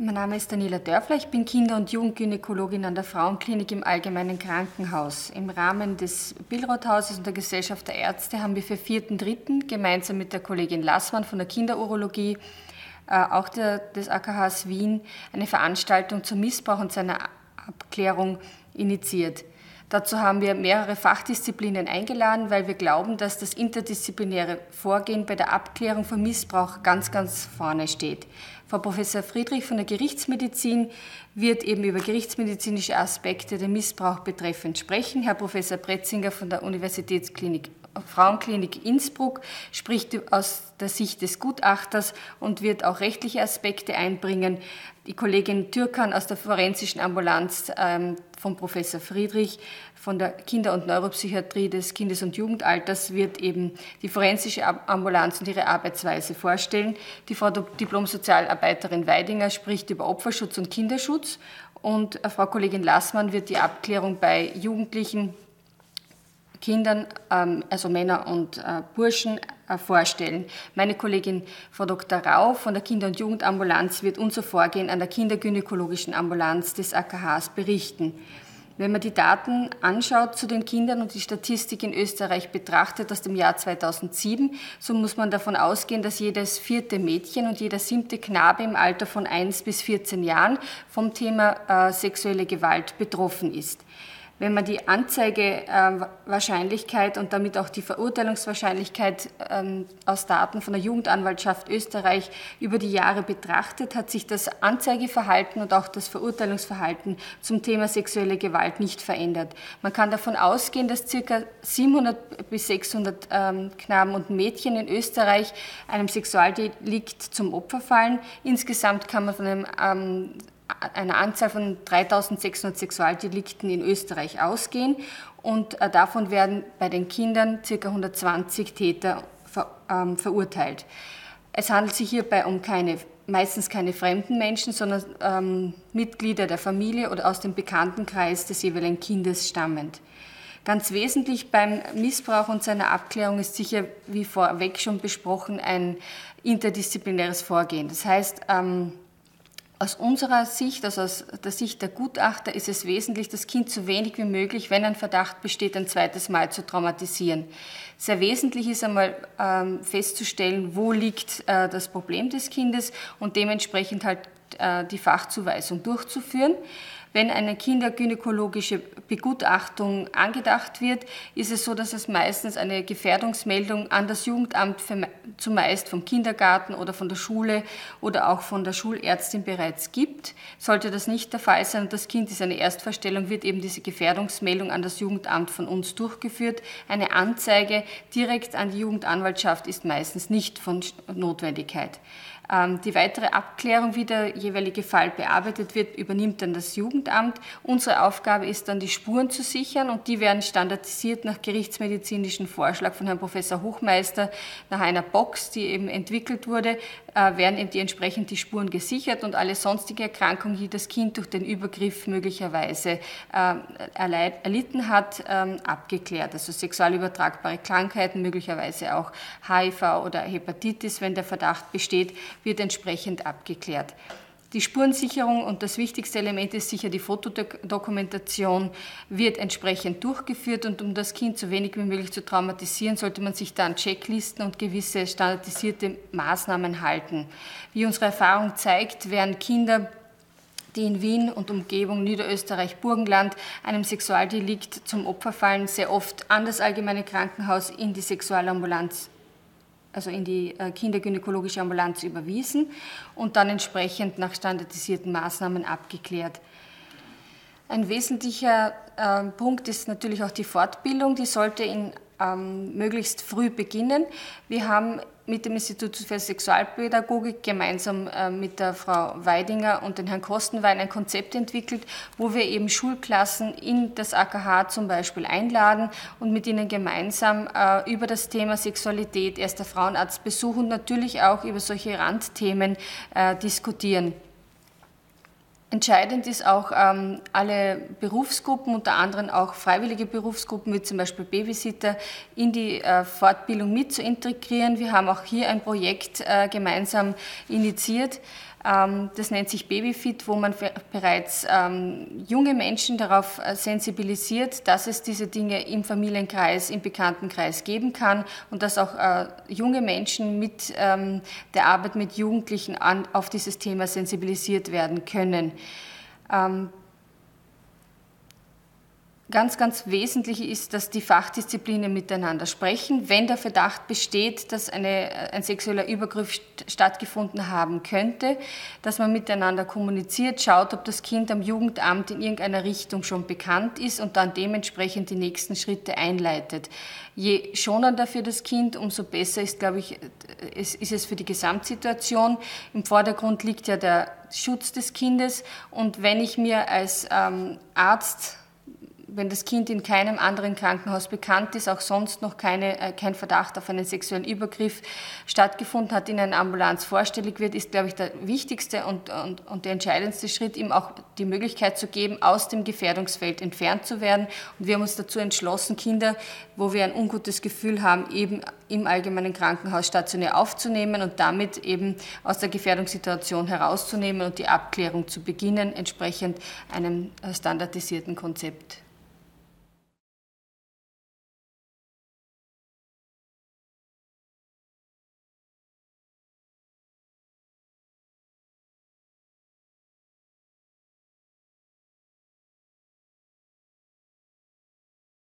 Mein Name ist Daniela Dörfler, ich bin Kinder- und Jugendgynäkologin an der Frauenklinik im Allgemeinen Krankenhaus. Im Rahmen des Billrothauses und der Gesellschaft der Ärzte haben wir für 4.3. gemeinsam mit der Kollegin Lassmann von der Kinderurologie, äh, auch der, des AKHs Wien, eine Veranstaltung zum Missbrauch und seiner Abklärung initiiert. Dazu haben wir mehrere Fachdisziplinen eingeladen, weil wir glauben, dass das interdisziplinäre Vorgehen bei der Abklärung von Missbrauch ganz, ganz vorne steht. Frau Professor Friedrich von der Gerichtsmedizin wird eben über gerichtsmedizinische Aspekte den Missbrauch betreffend sprechen. Herr Professor Bretzinger von der Universitätsklinik Frauenklinik Innsbruck spricht aus der Sicht des Gutachters und wird auch rechtliche Aspekte einbringen. Die Kollegin Türkan aus der forensischen Ambulanz ähm, von Professor Friedrich von der Kinder- und Neuropsychiatrie des Kindes- und Jugendalters wird eben die forensische Ambulanz und ihre Arbeitsweise vorstellen. Die Frau Diplomsozialarbeiterin Weidinger spricht über Opferschutz und Kinderschutz und äh, Frau Kollegin Lassmann wird die Abklärung bei Jugendlichen Kindern, ähm, also Männer und äh, Burschen, äh, vorstellen. Meine Kollegin Frau Dr. Rau von der Kinder- und Jugendambulanz wird unser Vorgehen an der kindergynäkologischen Ambulanz des AKHs berichten. Wenn man die Daten anschaut zu den Kindern und die Statistik in Österreich betrachtet aus dem Jahr 2007, so muss man davon ausgehen, dass jedes vierte Mädchen und jeder siebte Knabe im Alter von 1 bis 14 Jahren vom Thema äh, sexuelle Gewalt betroffen ist. Wenn man die Anzeigewahrscheinlichkeit und damit auch die Verurteilungswahrscheinlichkeit ähm, aus Daten von der Jugendanwaltschaft Österreich über die Jahre betrachtet, hat sich das Anzeigeverhalten und auch das Verurteilungsverhalten zum Thema sexuelle Gewalt nicht verändert. Man kann davon ausgehen, dass ca. 700 bis 600 ähm, Knaben und Mädchen in Österreich einem Sexualdelikt zum Opfer fallen. Insgesamt kann man von einem ähm, einer Anzahl von 3600 Sexualdelikten in Österreich ausgehen und äh, davon werden bei den Kindern ca. 120 Täter ver, ähm, verurteilt. Es handelt sich hierbei um keine, meistens keine fremden Menschen, sondern ähm, Mitglieder der Familie oder aus dem Bekanntenkreis des jeweiligen Kindes stammend. Ganz wesentlich beim Missbrauch und seiner Abklärung ist sicher, wie vorweg schon besprochen, ein interdisziplinäres Vorgehen. Das heißt, ähm, aus unserer Sicht, also aus der Sicht der Gutachter, ist es wesentlich, das Kind so wenig wie möglich, wenn ein Verdacht besteht, ein zweites Mal zu traumatisieren. Sehr wesentlich ist einmal ähm, festzustellen, wo liegt äh, das Problem des Kindes und dementsprechend halt äh, die Fachzuweisung durchzuführen. Wenn eine kindergynäkologische Begutachtung angedacht wird, ist es so, dass es meistens eine Gefährdungsmeldung an das Jugendamt zumeist vom Kindergarten oder von der Schule oder auch von der Schulärztin bereits gibt. Sollte das nicht der Fall sein und das Kind ist eine Erstverstellung, wird eben diese Gefährdungsmeldung an das Jugendamt von uns durchgeführt. Eine Anzeige direkt an die Jugendanwaltschaft ist meistens nicht von Notwendigkeit. Ähm, die weitere Abklärung, wie der jeweilige Fall bearbeitet wird, übernimmt dann das Jugendamt. Unsere Aufgabe ist dann, die Spuren zu sichern und die werden standardisiert nach gerichtsmedizinischen Vorschlag von Herrn Professor Hochmeister nach einer Box, die eben entwickelt wurde, werden eben die entsprechend die Spuren gesichert und alle sonstige Erkrankungen, die das Kind durch den Übergriff möglicherweise äh, erlitten hat, ähm, abgeklärt. Also sexual übertragbare Krankheiten, möglicherweise auch HIV oder Hepatitis, wenn der Verdacht besteht, wird entsprechend abgeklärt. Die Spurensicherung und das wichtigste Element ist sicher die Fotodokumentation, wird entsprechend durchgeführt und um das Kind so wenig wie möglich zu traumatisieren, sollte man sich dann Checklisten und gewisse standardisierte Maßnahmen halten. Wie unsere Erfahrung zeigt, werden Kinder die in Wien und Umgebung Niederösterreich, Burgenland einem Sexualdelikt zum Opfer fallen, sehr oft an das allgemeine Krankenhaus in die Sexualambulanz also in die äh, kindergynäkologische Ambulanz überwiesen und dann entsprechend nach standardisierten Maßnahmen abgeklärt. Ein wesentlicher äh, Punkt ist natürlich auch die Fortbildung. Die sollte in ähm, möglichst früh beginnen. Wir haben mit dem Institut für Sexualpädagogik gemeinsam äh, mit der Frau Weidinger und den Herrn Kostenwein ein Konzept entwickelt, wo wir eben Schulklassen in das AKH zum Beispiel einladen und mit ihnen gemeinsam äh, über das Thema Sexualität, erster Frauenarzt besuchen und natürlich auch über solche Randthemen äh, diskutieren. Entscheidend ist auch, ähm, alle Berufsgruppen, unter anderem auch freiwillige Berufsgruppen wie zum Beispiel Babysitter, in die äh, Fortbildung mit zu integrieren. Wir haben auch hier ein Projekt äh, gemeinsam initiiert, Ähm, das nennt sich Babyfit, wo man bereits ähm, junge Menschen darauf äh, sensibilisiert, dass es diese Dinge im Familienkreis, im Bekanntenkreis geben kann und dass auch äh, junge Menschen mit ähm, der Arbeit mit Jugendlichen auf dieses Thema sensibilisiert werden können. Um, Ganz, ganz wesentlich ist, dass die Fachdisziplinen miteinander sprechen. Wenn der Verdacht besteht, dass eine, ein sexueller Übergriff stattgefunden haben könnte, dass man miteinander kommuniziert, schaut, ob das Kind am Jugendamt in irgendeiner Richtung schon bekannt ist und dann dementsprechend die nächsten Schritte einleitet. Je schonender für das Kind, umso besser ist, glaube ich, ist es für die Gesamtsituation. Im Vordergrund liegt ja der Schutz des Kindes und wenn ich mir als ähm, Arzt wenn das Kind in keinem anderen Krankenhaus bekannt ist, auch sonst noch keine, äh, kein Verdacht auf einen sexuellen Übergriff stattgefunden hat, in einer Ambulanz vorstellig wird, ist, glaube ich, der wichtigste und, und, und der entscheidendste Schritt, ihm auch die Möglichkeit zu geben, aus dem Gefährdungsfeld entfernt zu werden. Und wir haben uns dazu entschlossen, Kinder, wo wir ein ungutes Gefühl haben, eben im allgemeinen Krankenhaus stationär aufzunehmen und damit eben aus der Gefährdungssituation herauszunehmen und die Abklärung zu beginnen, entsprechend einem äh, standardisierten Konzept.